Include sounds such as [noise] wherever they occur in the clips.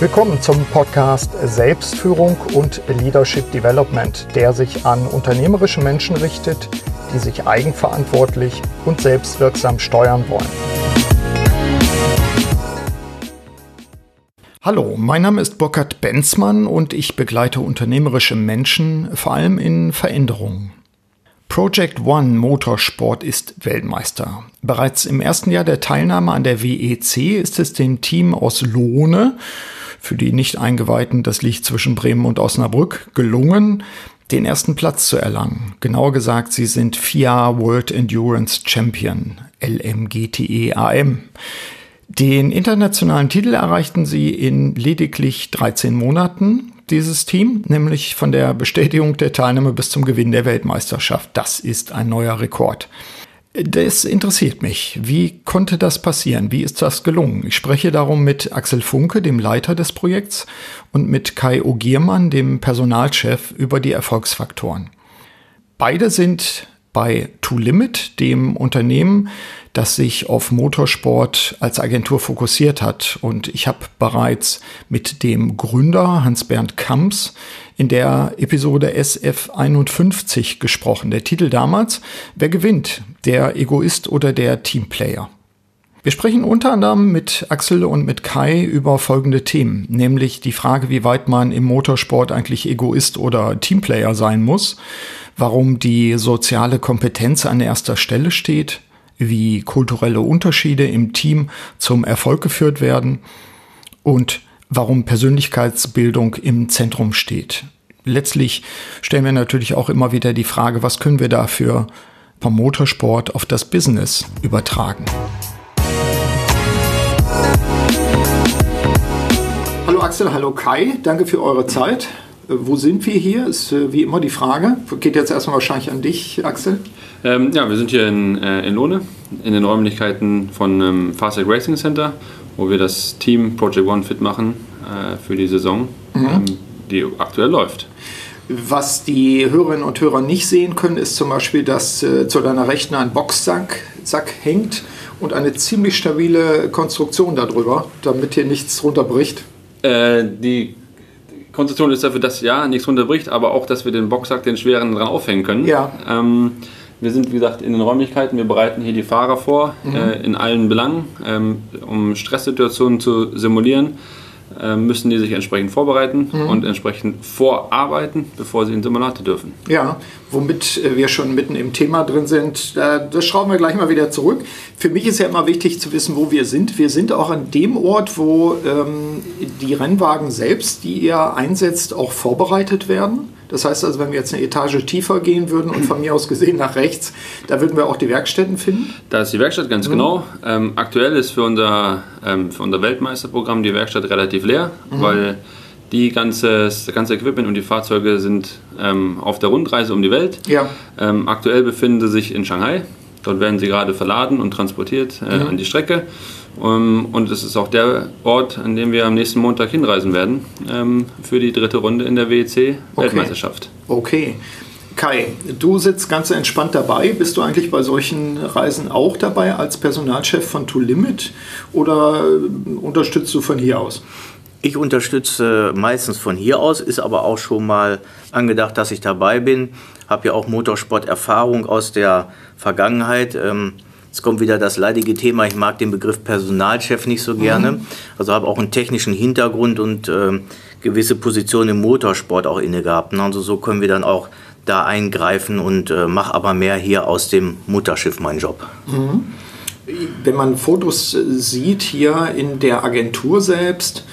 Willkommen zum Podcast Selbstführung und Leadership Development, der sich an unternehmerische Menschen richtet, die sich eigenverantwortlich und selbstwirksam steuern wollen. Hallo, mein Name ist Burkhard Benzmann und ich begleite unternehmerische Menschen vor allem in Veränderungen. Project One Motorsport ist Weltmeister. Bereits im ersten Jahr der Teilnahme an der WEC ist es dem Team aus Lohne für die Nicht-Eingeweihten, das liegt zwischen Bremen und Osnabrück, gelungen, den ersten Platz zu erlangen. Genauer gesagt, sie sind FIA World Endurance Champion, LMGTEAM. Den internationalen Titel erreichten sie in lediglich 13 Monaten, dieses Team, nämlich von der Bestätigung der Teilnahme bis zum Gewinn der Weltmeisterschaft. Das ist ein neuer Rekord. Das interessiert mich. Wie konnte das passieren? Wie ist das gelungen? Ich spreche darum mit Axel Funke, dem Leiter des Projekts, und mit Kai Ogiermann, dem Personalchef, über die Erfolgsfaktoren. Beide sind bei To Limit, dem Unternehmen, das sich auf Motorsport als Agentur fokussiert hat. Und ich habe bereits mit dem Gründer Hans-Bernd Kamps in der Episode SF51 gesprochen. Der Titel damals, wer gewinnt, der Egoist oder der Teamplayer? Wir sprechen unter anderem mit Axel und mit Kai über folgende Themen, nämlich die Frage, wie weit man im Motorsport eigentlich Egoist oder Teamplayer sein muss, warum die soziale Kompetenz an erster Stelle steht, wie kulturelle Unterschiede im Team zum Erfolg geführt werden und warum Persönlichkeitsbildung im Zentrum steht. Letztlich stellen wir natürlich auch immer wieder die Frage, was können wir dafür vom Motorsport auf das Business übertragen. Hallo Axel, hallo Kai, danke für eure Zeit. Äh, wo sind wir hier? Ist äh, wie immer die Frage. Geht jetzt erstmal wahrscheinlich an dich, Axel. Ähm, ja, wir sind hier in, äh, in Lohne, in den Räumlichkeiten von ähm, Fastec Racing Center, wo wir das Team Project One fit machen äh, für die Saison, mhm. ähm, die aktuell läuft. Was die Hörerinnen und Hörer nicht sehen können, ist zum Beispiel, dass äh, zu deiner Rechten ein Boxsack Sack hängt und eine ziemlich stabile Konstruktion darüber, damit hier nichts runterbricht. Äh, die Konstruktion ist dafür, dass ja nichts runterbricht, aber auch, dass wir den Boxsack, den schweren, dran aufhängen können. Ja. Ähm, wir sind, wie gesagt, in den Räumlichkeiten. Wir bereiten hier die Fahrer vor, mhm. äh, in allen Belangen, ähm, um Stresssituationen zu simulieren. Äh, müssen die sich entsprechend vorbereiten mhm. und entsprechend vorarbeiten, bevor sie in den Simulator dürfen. Ja, womit äh, wir schon mitten im Thema drin sind, das schrauben wir gleich mal wieder zurück. Für mich ist ja immer wichtig zu wissen, wo wir sind. Wir sind auch an dem Ort, wo ähm, die Rennwagen selbst, die ihr einsetzt, auch vorbereitet werden. Das heißt also, wenn wir jetzt eine Etage tiefer gehen würden und von mir aus gesehen nach rechts, da würden wir auch die Werkstätten finden? Da ist die Werkstatt, ganz mhm. genau. Ähm, aktuell ist für unser, ähm, für unser Weltmeisterprogramm die Werkstatt relativ leer, mhm. weil die ganze, das ganze Equipment und die Fahrzeuge sind ähm, auf der Rundreise um die Welt. Ja. Ähm, aktuell befinden sie sich in Shanghai. Dort werden sie gerade verladen und transportiert äh, mhm. an die Strecke. Um, und es ist auch der Ort, an dem wir am nächsten Montag hinreisen werden ähm, für die dritte Runde in der WEC-Weltmeisterschaft. Okay. okay. Kai, du sitzt ganz entspannt dabei. Bist du eigentlich bei solchen Reisen auch dabei als Personalchef von To Limit oder unterstützt du von hier aus? Ich unterstütze meistens von hier aus, ist aber auch schon mal angedacht, dass ich dabei bin. Habe ja auch Motorsport-Erfahrung aus der Vergangenheit. Ähm, Jetzt kommt wieder das leidige Thema, ich mag den Begriff Personalchef nicht so gerne. Mhm. Also habe auch einen technischen Hintergrund und äh, gewisse Positionen im Motorsport auch inne gehabt. Ne? Also so können wir dann auch da eingreifen und äh, mache aber mehr hier aus dem Mutterschiff meinen Job. Mhm. Wenn man Fotos äh, sieht hier in der Agentur selbst,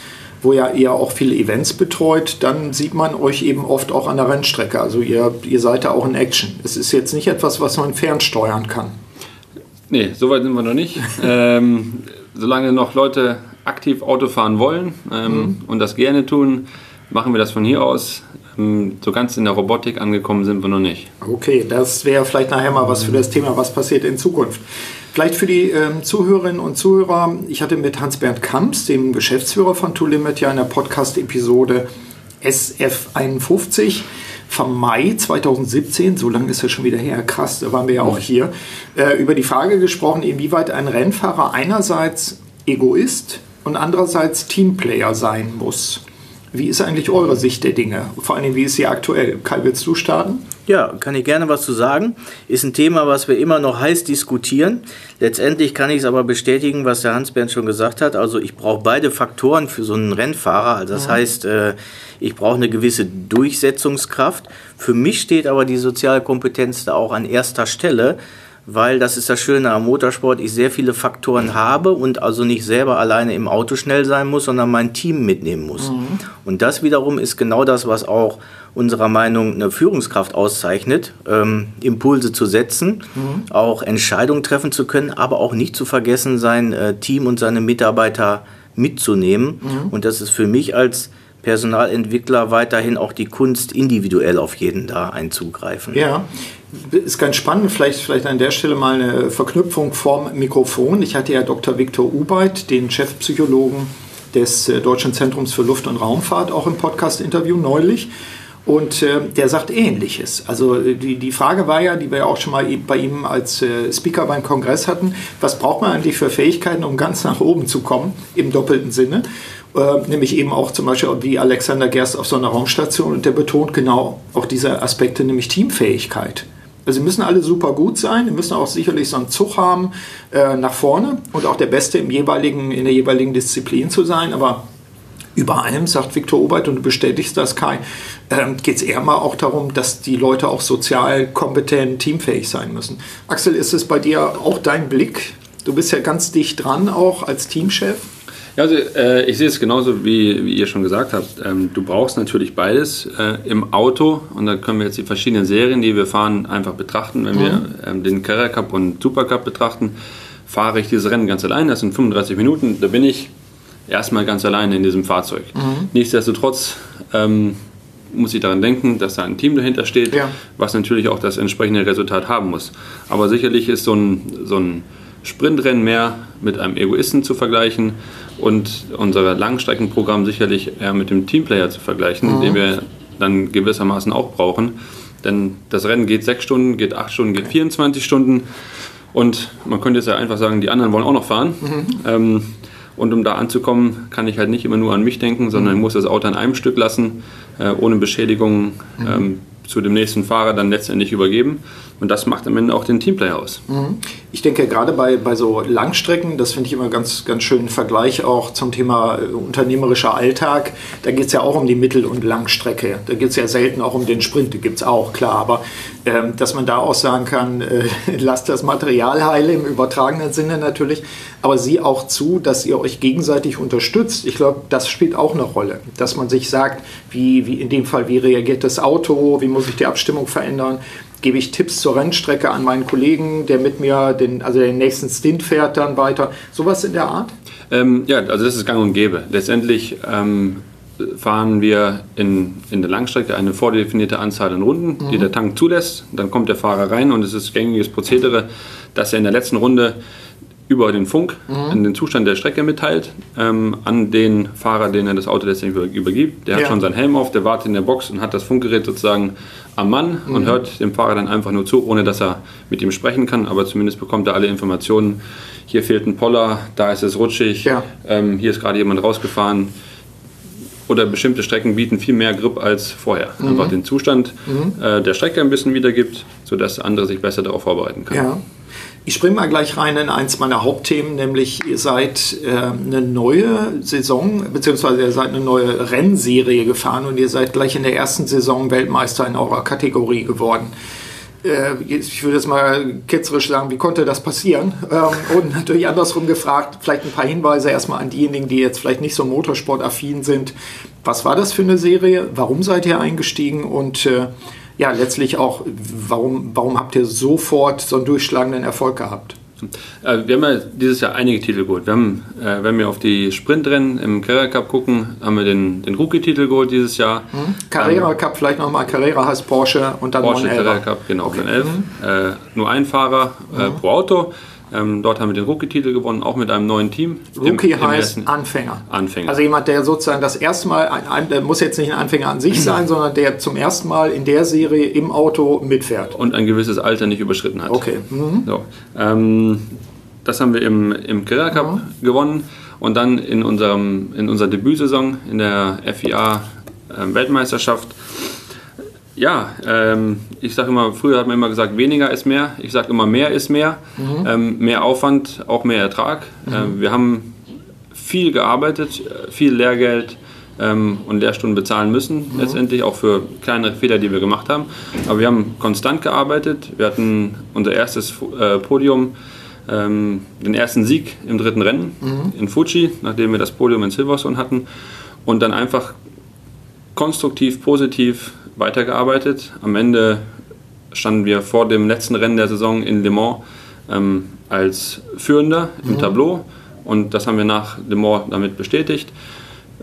wo ja ihr auch viele Events betreut, dann sieht man euch eben oft auch an der Rennstrecke. Also ihr, ihr seid da auch in Action. Es ist jetzt nicht etwas, was man fernsteuern kann. Nee, so weit sind wir noch nicht. [laughs] ähm, solange noch Leute aktiv Auto fahren wollen ähm, mhm. und das gerne tun, machen wir das von hier aus. Ähm, so ganz in der Robotik angekommen sind wir noch nicht. Okay, das wäre vielleicht nachher mal was für das Thema, was passiert in Zukunft. Vielleicht für die ähm, Zuhörerinnen und Zuhörer, ich hatte mit Hans-Bernd Kamps, dem Geschäftsführer von Limit, ja in der Podcast-Episode SF51 vom Mai 2017, so lange ist das schon wieder her, krass, da waren wir ja auch hier, äh, über die Frage gesprochen, inwieweit ein Rennfahrer einerseits Egoist und andererseits Teamplayer sein muss. Wie ist eigentlich eure Sicht der Dinge? Vor allem, wie ist sie aktuell? Kai, willst du starten? Ja, kann ich gerne was zu sagen. Ist ein Thema, was wir immer noch heiß diskutieren. Letztendlich kann ich es aber bestätigen, was der Hans-Bernd schon gesagt hat. Also ich brauche beide Faktoren für so einen Rennfahrer. Also das mhm. heißt, äh, ich brauche eine gewisse Durchsetzungskraft. Für mich steht aber die soziale Kompetenz da auch an erster Stelle weil das ist das Schöne am Motorsport, ich sehr viele Faktoren habe und also nicht selber alleine im Auto schnell sein muss, sondern mein Team mitnehmen muss. Mhm. Und das wiederum ist genau das, was auch unserer Meinung eine Führungskraft auszeichnet, ähm, Impulse zu setzen, mhm. auch Entscheidungen treffen zu können, aber auch nicht zu vergessen, sein äh, Team und seine Mitarbeiter mitzunehmen. Mhm. Und das ist für mich als Personalentwickler weiterhin auch die Kunst, individuell auf jeden da einzugreifen. Ja, ist ganz spannend. Vielleicht, vielleicht an der Stelle mal eine Verknüpfung vorm Mikrofon. Ich hatte ja Dr. Viktor Ubeit, den Chefpsychologen des äh, Deutschen Zentrums für Luft- und Raumfahrt, auch im Podcast-Interview neulich. Und äh, der sagt Ähnliches. Also äh, die, die Frage war ja, die wir ja auch schon mal bei ihm als äh, Speaker beim Kongress hatten, was braucht man eigentlich für Fähigkeiten, um ganz nach oben zu kommen, im doppelten Sinne. Äh, nämlich eben auch zum Beispiel wie Alexander Gerst auf so einer Raumstation und der betont genau auch diese Aspekte, nämlich Teamfähigkeit. Also sie müssen alle super gut sein, die müssen auch sicherlich so einen Zug haben äh, nach vorne und auch der Beste im jeweiligen, in der jeweiligen Disziplin zu sein, aber über allem, sagt Viktor Obert, und du bestätigst das, Kai, ähm, geht es eher mal auch darum, dass die Leute auch sozial kompetent, teamfähig sein müssen. Axel, ist es bei dir auch dein Blick? Du bist ja ganz dicht dran auch als Teamchef. Ja, also äh, ich sehe es genauso, wie, wie ihr schon gesagt habt. Ähm, du brauchst natürlich beides äh, im Auto und da können wir jetzt die verschiedenen Serien, die wir fahren, einfach betrachten. Wenn mhm. wir ähm, den Carrera Cup und Super Cup betrachten, fahre ich dieses Rennen ganz allein. Das sind 35 Minuten. Da bin ich erstmal ganz alleine in diesem Fahrzeug. Mhm. Nichtsdestotrotz ähm, muss ich daran denken, dass da ein Team dahinter steht, ja. was natürlich auch das entsprechende Resultat haben muss. Aber sicherlich ist so ein, so ein Sprintrennen mehr mit einem Egoisten zu vergleichen und unser Langstreckenprogramm sicherlich eher mit dem Teamplayer zu vergleichen, mhm. den wir dann gewissermaßen auch brauchen. Denn das Rennen geht sechs Stunden, geht acht Stunden, geht 24 Stunden. Und man könnte jetzt ja einfach sagen, die anderen wollen auch noch fahren. Mhm. Ähm, und um da anzukommen, kann ich halt nicht immer nur an mich denken, sondern mhm. ich muss das Auto an einem Stück lassen, äh, ohne Beschädigungen mhm. ähm, zu dem nächsten Fahrer dann letztendlich übergeben. Und das macht am Ende auch den Teamplayer aus. Mhm. Ich denke gerade bei, bei so Langstrecken, das finde ich immer ganz, ganz schönen Vergleich auch zum Thema äh, unternehmerischer Alltag. Da geht es ja auch um die Mittel- und Langstrecke. Da geht es ja selten auch um den Sprint, die gibt es auch, klar. Aber ähm, dass man da auch sagen kann, äh, [laughs] lasst das Material heile im übertragenen Sinne natürlich, aber sieh auch zu, dass ihr euch gegenseitig unterstützt. Ich glaube, das spielt auch eine Rolle. Dass man sich sagt, wie, wie in dem Fall, wie reagiert das Auto, wie muss ich die Abstimmung verändern gebe ich Tipps zur Rennstrecke an meinen Kollegen, der mit mir den, also den nächsten Stint fährt dann weiter. Sowas in der Art? Ähm, ja, also das ist gang und gäbe. Letztendlich ähm, fahren wir in, in der Langstrecke eine vordefinierte Anzahl an Runden, mhm. die der Tank zulässt. Dann kommt der Fahrer rein und es ist gängiges Prozedere, dass er in der letzten Runde über den Funk mhm. den Zustand der Strecke mitteilt ähm, an den Fahrer, den er das Auto letztendlich übergibt. Der ja. hat schon seinen Helm auf, der wartet in der Box und hat das Funkgerät sozusagen am Mann mhm. und hört dem Fahrer dann einfach nur zu, ohne dass er mit ihm sprechen kann. Aber zumindest bekommt er alle Informationen. Hier fehlt ein Poller, da ist es rutschig, ja. ähm, hier ist gerade jemand rausgefahren. Oder bestimmte Strecken bieten viel mehr Grip als vorher. Mhm. Einfach den Zustand mhm. äh, der Strecke ein bisschen wiedergibt, sodass andere sich besser darauf vorbereiten können. Ja. Ich springe mal gleich rein in eins meiner Hauptthemen, nämlich ihr seid äh, eine neue Saison, beziehungsweise ihr seid eine neue Rennserie gefahren und ihr seid gleich in der ersten Saison Weltmeister in eurer Kategorie geworden. Äh, ich würde jetzt mal ketzerisch sagen, wie konnte das passieren? Ähm, und natürlich andersrum gefragt, vielleicht ein paar Hinweise erstmal an diejenigen, die jetzt vielleicht nicht so motorsportaffin sind. Was war das für eine Serie? Warum seid ihr eingestiegen? Und äh, ja, letztlich auch, warum, warum habt ihr sofort so einen durchschlagenden Erfolg gehabt? Äh, wir haben ja dieses Jahr einige Titel geholt. Wir haben, äh, wenn wir auf die Sprintrennen im Carrera Cup gucken, haben wir den, den Rookie-Titel geholt dieses Jahr. Mhm. Carrera ähm, Cup vielleicht nochmal. Carrera heißt Porsche und dann Porsche Carrera Cup, genau, okay. 911. Mhm. Äh, nur ein Fahrer äh, mhm. pro Auto. Ähm, dort haben wir den Rookie-Titel gewonnen, auch mit einem neuen Team. Rookie im, im heißt Anfänger. Anfänger. Also jemand, der sozusagen das erste Mal, ein, ein, der muss jetzt nicht ein Anfänger an sich sein, [clears throat] sondern der zum ersten Mal in der Serie im Auto mitfährt. Und ein gewisses Alter nicht überschritten hat. Okay. Mhm. So, ähm, das haben wir im, im Carrera Cup mhm. gewonnen und dann in, unserem, in unserer Debütsaison in der FIA äh, Weltmeisterschaft. Ja, ähm, ich sage immer, früher hat man immer gesagt, weniger ist mehr. Ich sage immer, mehr ist mehr. Mhm. Ähm, mehr Aufwand, auch mehr Ertrag. Mhm. Ähm, wir haben viel gearbeitet, viel Lehrgeld ähm, und Lehrstunden bezahlen müssen, mhm. letztendlich auch für kleinere Fehler, die wir gemacht haben. Aber wir haben konstant gearbeitet. Wir hatten unser erstes äh, Podium, ähm, den ersten Sieg im dritten Rennen mhm. in Fuji, nachdem wir das Podium in Silverstone hatten. Und dann einfach konstruktiv, positiv weitergearbeitet. Am Ende standen wir vor dem letzten Rennen der Saison in Le Mans ähm, als Führender im mhm. Tableau und das haben wir nach Le Mans damit bestätigt.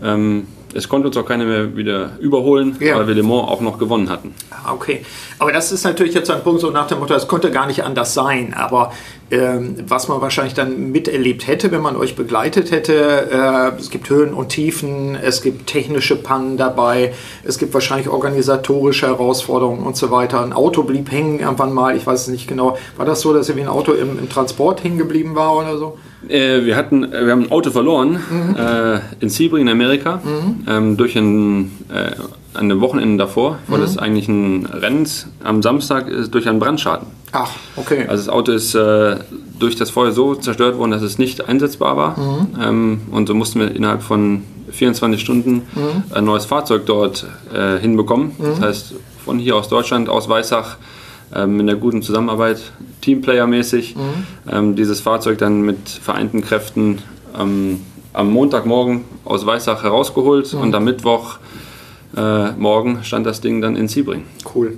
Ähm, es konnte uns auch keiner mehr wieder überholen, ja. weil wir Le Mans auch noch gewonnen hatten. Ah, okay, aber das ist natürlich jetzt ein Punkt so nach dem Motto, es konnte gar nicht anders sein. Aber was man wahrscheinlich dann miterlebt hätte, wenn man euch begleitet hätte, äh, es gibt Höhen und Tiefen, es gibt technische Pannen dabei, es gibt wahrscheinlich organisatorische Herausforderungen und so weiter. Ein Auto blieb hängen irgendwann mal, ich weiß es nicht genau. War das so, dass irgendwie ein Auto im, im Transport hängen geblieben war oder so? Äh, wir, hatten, wir haben ein Auto verloren mhm. äh, in Sebring in Amerika mhm. ähm, durch ein, äh, an dem Wochenende davor, wo mhm. das eigentlich ein Rennen am Samstag ist durch einen Brandschaden. Ach, okay. Also das Auto ist äh, durch das Feuer so zerstört worden, dass es nicht einsetzbar war. Mhm. Ähm, und so mussten wir innerhalb von 24 Stunden mhm. ein neues Fahrzeug dort äh, hinbekommen. Mhm. Das heißt, von hier aus Deutschland, aus Weissach, ähm, in der guten Zusammenarbeit, Teamplayer-mäßig, mhm. ähm, dieses Fahrzeug dann mit vereinten Kräften ähm, am Montagmorgen aus Weissach herausgeholt mhm. und am Mittwoch äh, morgen stand das Ding dann in Sebring. Cool.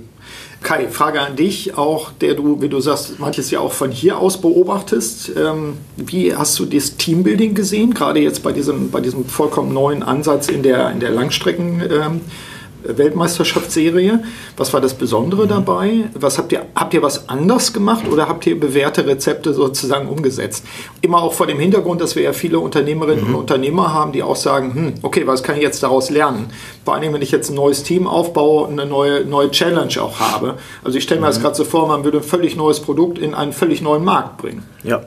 Kai, Frage an dich, auch der du, wie du sagst, manches ja auch von hier aus beobachtest. Ähm, wie hast du das Teambuilding gesehen, gerade jetzt bei diesem, bei diesem vollkommen neuen Ansatz in der, in der Langstrecken? Ähm, Weltmeisterschaftsserie. Was war das Besondere mhm. dabei? Was habt ihr, habt ihr was anders gemacht oder habt ihr bewährte Rezepte sozusagen umgesetzt? Immer auch vor dem Hintergrund, dass wir ja viele Unternehmerinnen mhm. und Unternehmer haben, die auch sagen, hm, okay, was kann ich jetzt daraus lernen? Vor allem, wenn ich jetzt ein neues Team aufbaue und eine neue, neue Challenge auch habe. Also ich stelle mir mhm. das gerade so vor, man würde ein völlig neues Produkt in einen völlig neuen Markt bringen. Ja.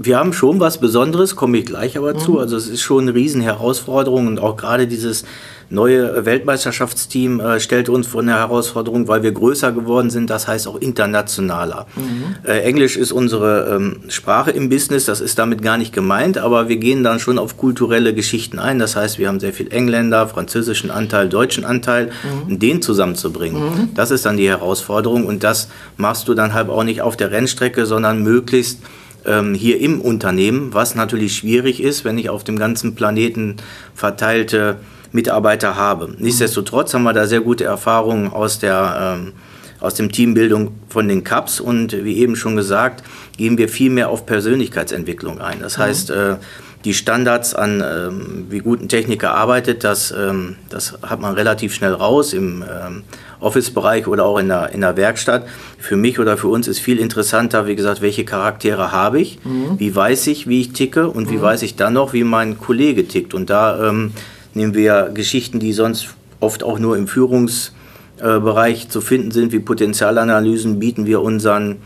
Wir haben schon was Besonderes, komme ich gleich aber mhm. zu. Also es ist schon eine Riesenherausforderung und auch gerade dieses neue Weltmeisterschaftsteam äh, stellt uns vor eine Herausforderung, weil wir größer geworden sind, das heißt auch internationaler. Mhm. Äh, Englisch ist unsere ähm, Sprache im Business, das ist damit gar nicht gemeint, aber wir gehen dann schon auf kulturelle Geschichten ein. Das heißt, wir haben sehr viel Engländer, französischen Anteil, deutschen Anteil, mhm. den zusammenzubringen. Mhm. Das ist dann die Herausforderung und das machst du dann halt auch nicht auf der Rennstrecke, sondern möglichst ähm, hier im Unternehmen, was natürlich schwierig ist, wenn ich auf dem ganzen Planeten verteilte Mitarbeiter habe. Nichtsdestotrotz haben wir da sehr gute Erfahrungen aus der ähm, aus dem Teambildung von den Cups und wie eben schon gesagt, gehen wir viel mehr auf Persönlichkeitsentwicklung ein. Das mhm. heißt, äh, die Standards an, ähm, wie gut ein Techniker arbeitet, das, ähm, das hat man relativ schnell raus im ähm, Office-Bereich oder auch in der, in der Werkstatt. Für mich oder für uns ist viel interessanter, wie gesagt, welche Charaktere habe ich, mhm. wie weiß ich, wie ich ticke und mhm. wie weiß ich dann noch, wie mein Kollege tickt. Und da ähm, Nehmen wir Geschichten, die sonst oft auch nur im Führungsbereich zu finden sind, wie Potenzialanalysen, bieten wir unseren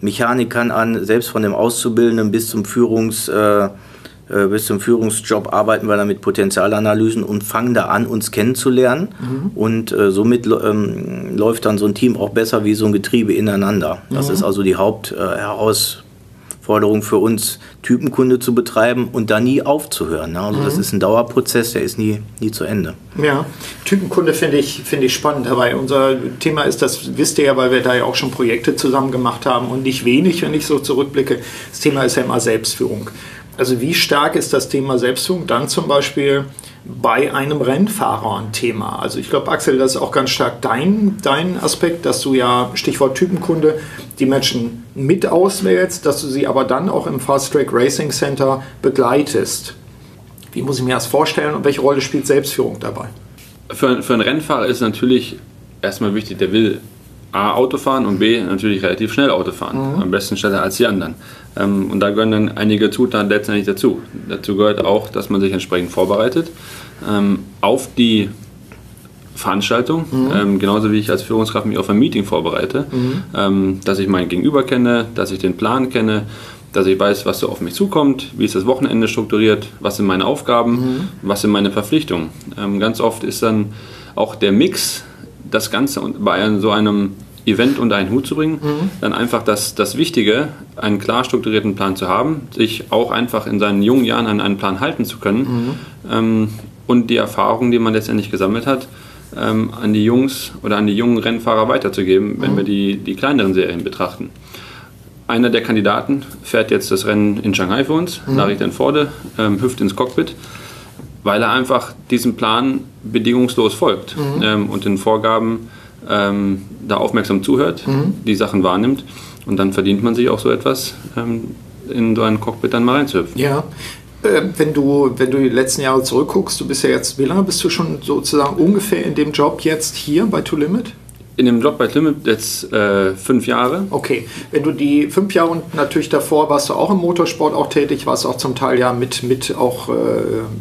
Mechanikern an, selbst von dem Auszubildenden bis zum Führungs äh, äh, bis zum Führungsjob arbeiten wir dann mit Potenzialanalysen und fangen da an, uns kennenzulernen. Mhm. Und äh, somit ähm, läuft dann so ein Team auch besser wie so ein Getriebe ineinander. Das mhm. ist also die Hauptherausforderung Forderung für uns, Typenkunde zu betreiben und da nie aufzuhören. Ne? Also mhm. das ist ein Dauerprozess, der ist nie, nie zu Ende. Ja, Typenkunde finde ich, find ich spannend dabei. Unser Thema ist, das wisst ihr ja, weil wir da ja auch schon Projekte zusammen gemacht haben und nicht wenig, wenn ich so zurückblicke. Das Thema ist ja immer Selbstführung. Also wie stark ist das Thema Selbstführung dann zum Beispiel bei einem Rennfahrer ein Thema? Also ich glaube, Axel, das ist auch ganz stark dein, dein Aspekt, dass du ja, Stichwort Typenkunde, die Menschen mit auswählst, dass du sie aber dann auch im Fast Track Racing Center begleitest. Wie muss ich mir das vorstellen und welche Rolle spielt Selbstführung dabei? Für, für einen Rennfahrer ist natürlich erstmal wichtig, der will A, Auto fahren und B, natürlich relativ schnell Auto fahren. Mhm. Am besten schneller als die anderen. Ähm, und da gehören dann einige Zutaten letztendlich dazu. Dazu gehört auch, dass man sich entsprechend vorbereitet ähm, auf die Veranstaltung, mhm. ähm, genauso wie ich als Führungskraft mich auf ein Meeting vorbereite, mhm. ähm, dass ich mein Gegenüber kenne, dass ich den Plan kenne, dass ich weiß, was so auf mich zukommt, wie ist das Wochenende strukturiert, was sind meine Aufgaben, mhm. was sind meine Verpflichtungen. Ähm, ganz oft ist dann auch der Mix, das Ganze bei so einem Event unter einen Hut zu bringen, mhm. dann einfach das, das Wichtige, einen klar strukturierten Plan zu haben, sich auch einfach in seinen jungen Jahren an einen Plan halten zu können mhm. ähm, und die Erfahrung, die man letztendlich gesammelt hat, ähm, an die Jungs oder an die jungen Rennfahrer weiterzugeben, wenn mhm. wir die, die kleineren Serien betrachten. Einer der Kandidaten fährt jetzt das Rennen in Shanghai für uns, mhm. Nachricht in Forde, ähm, hüpft ins Cockpit, weil er einfach diesem Plan bedingungslos folgt mhm. ähm, und den Vorgaben ähm, da aufmerksam zuhört, mhm. die Sachen wahrnimmt und dann verdient man sich auch so etwas, ähm, in so ein Cockpit dann mal reinzuhüpfen. Ja. Äh, wenn du, wenn du die letzten Jahre zurückguckst, du bist ja jetzt, wie lange bist du schon sozusagen ungefähr in dem Job jetzt hier bei To Limit? In dem Job bei Limit jetzt äh, fünf Jahre. Okay, wenn du die fünf Jahre und natürlich davor warst du auch im Motorsport auch tätig, warst auch zum Teil ja mit, mit auch, äh,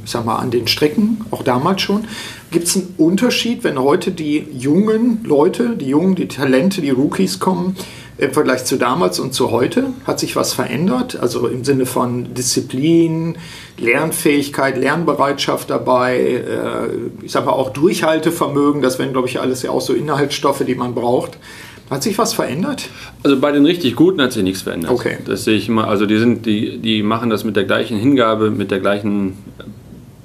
sag mal, an den Strecken, auch damals schon. Gibt es einen Unterschied, wenn heute die jungen Leute, die jungen, die Talente, die Rookies kommen, im Vergleich zu damals und zu heute? Hat sich was verändert? Also im Sinne von Disziplin, Lernfähigkeit, Lernbereitschaft dabei, äh, ich sage mal auch Durchhaltevermögen, das wären, glaube ich, alles ja auch so Inhaltsstoffe, die man braucht. Hat sich was verändert? Also bei den richtig Guten hat sich nichts verändert. Okay. Das sehe ich immer. Also die sind, die, die machen das mit der gleichen Hingabe, mit der gleichen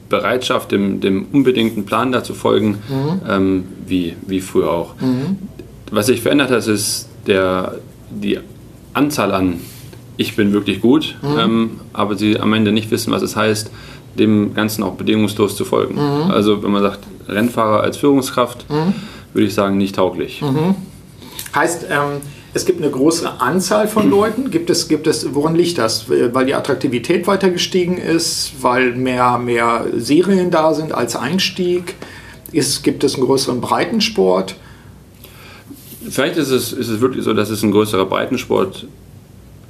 Bereitschaft, dem, dem unbedingten Plan da zu folgen, mhm. ähm, wie, wie früher auch. Mhm. Was sich verändert hat, ist der, die Anzahl an ich bin wirklich gut, mhm. ähm, aber sie am Ende nicht wissen, was es heißt, dem Ganzen auch bedingungslos zu folgen. Mhm. Also wenn man sagt, Rennfahrer als Führungskraft, mhm. würde ich sagen, nicht tauglich. Mhm. Heißt, ähm, es gibt eine größere Anzahl von [clears throat] Leuten. Gibt es, gibt es, woran liegt das? Weil die Attraktivität weiter gestiegen ist, weil mehr, mehr Serien da sind als Einstieg? Ist, gibt es einen größeren Breitensport? Vielleicht ist es, ist es wirklich so, dass es ein größerer Breitensport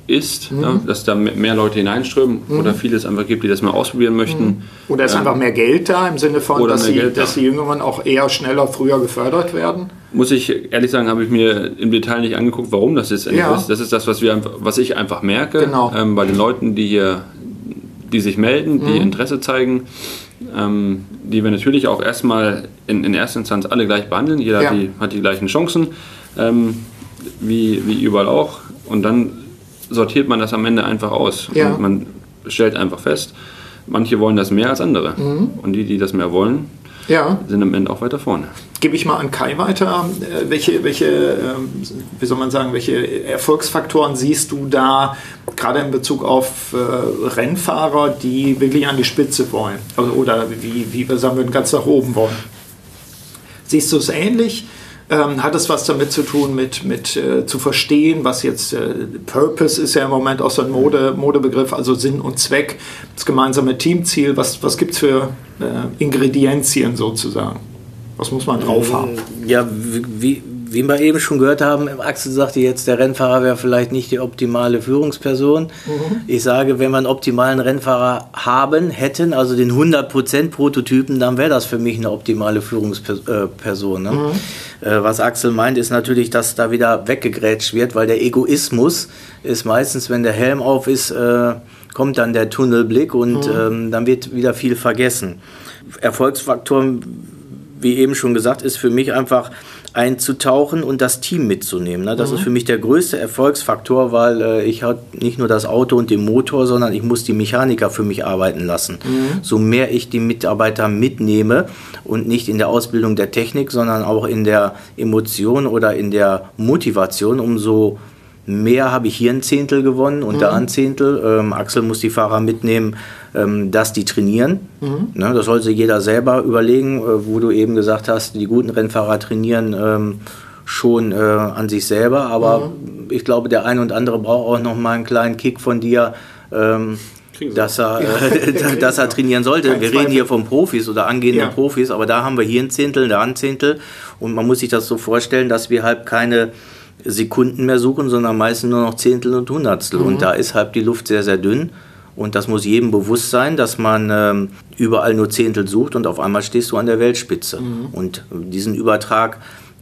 ist, mhm. ja, dass da mehr Leute hineinströmen mhm. oder viele es einfach gibt, die das mal ausprobieren möchten. Mhm. Oder ist ähm, einfach mehr Geld da im Sinne von, dass, die, dass die Jüngeren auch eher schneller, früher gefördert werden? Muss ich ehrlich sagen, habe ich mir im Detail nicht angeguckt, warum das jetzt ja. ist. Das ist das, was, wir, was ich einfach merke genau. ähm, bei den Leuten, die hier die sich melden, die mhm. Interesse zeigen, ähm, die wir natürlich auch erstmal in, in erster Instanz alle gleich behandeln. Jeder ja. hat, die, hat die gleichen Chancen, ähm, wie, wie überall auch. Und dann sortiert man das am Ende einfach aus. Ja. Und man stellt einfach fest, manche wollen das mehr als andere. Mhm. Und die, die das mehr wollen, ja. sind am Ende auch weiter vorne. Gebe ich mal an Kai weiter. Äh, welche, welche, ähm, wie soll man sagen, welche Erfolgsfaktoren siehst du da, gerade in Bezug auf äh, Rennfahrer, die wirklich an die Spitze wollen? Also, oder wie, wie wir sagen würden, ganz nach oben wollen? Siehst du es ähnlich? Ähm, hat es was damit zu tun, mit, mit äh, zu verstehen, was jetzt äh, Purpose ist ja im Moment auch so ein Mode, Modebegriff, also Sinn und Zweck, das gemeinsame Teamziel. Was, was gibt es für äh, Ingredienzien sozusagen? Was muss man drauf haben? Ja, wie, wie wir eben schon gehört haben, Axel sagte jetzt, der Rennfahrer wäre vielleicht nicht die optimale Führungsperson. Mhm. Ich sage, wenn wir einen optimalen Rennfahrer haben, hätten, also den 100% Prototypen, dann wäre das für mich eine optimale Führungsperson. Ne? Mhm. Äh, was Axel meint, ist natürlich, dass da wieder weggegrätscht wird, weil der Egoismus ist meistens, wenn der Helm auf ist, äh, kommt dann der Tunnelblick und mhm. ähm, dann wird wieder viel vergessen. Erfolgsfaktoren, wie eben schon gesagt, ist für mich einfach einzutauchen und das Team mitzunehmen. Ne? Das mhm. ist für mich der größte Erfolgsfaktor, weil äh, ich habe nicht nur das Auto und den Motor, sondern ich muss die Mechaniker für mich arbeiten lassen. Mhm. So mehr ich die Mitarbeiter mitnehme und nicht in der Ausbildung der Technik, sondern auch in der Emotion oder in der Motivation, umso mehr habe ich hier ein Zehntel gewonnen und mhm. da ein Zehntel. Ähm, Axel muss die Fahrer mitnehmen, ähm, dass die trainieren. Mhm. Ne, das sollte jeder selber überlegen, äh, wo du eben gesagt hast, die guten Rennfahrer trainieren ähm, schon äh, an sich selber. Aber mhm. ich glaube, der eine und andere braucht auch noch mal einen kleinen Kick von dir. Ähm, [laughs] dass er, äh, dass er trainieren sollte. Kein wir Zweifel. reden hier von Profis oder angehenden ja. Profis, aber da haben wir hier ein Zehntel, da ein Zehntel. Und man muss sich das so vorstellen, dass wir halt keine Sekunden mehr suchen, sondern meistens nur noch Zehntel und Hundertstel. Mhm. Und da ist halt die Luft sehr, sehr dünn. Und das muss jedem bewusst sein, dass man ähm, überall nur Zehntel sucht und auf einmal stehst du an der Weltspitze. Mhm. Und diesen Übertrag,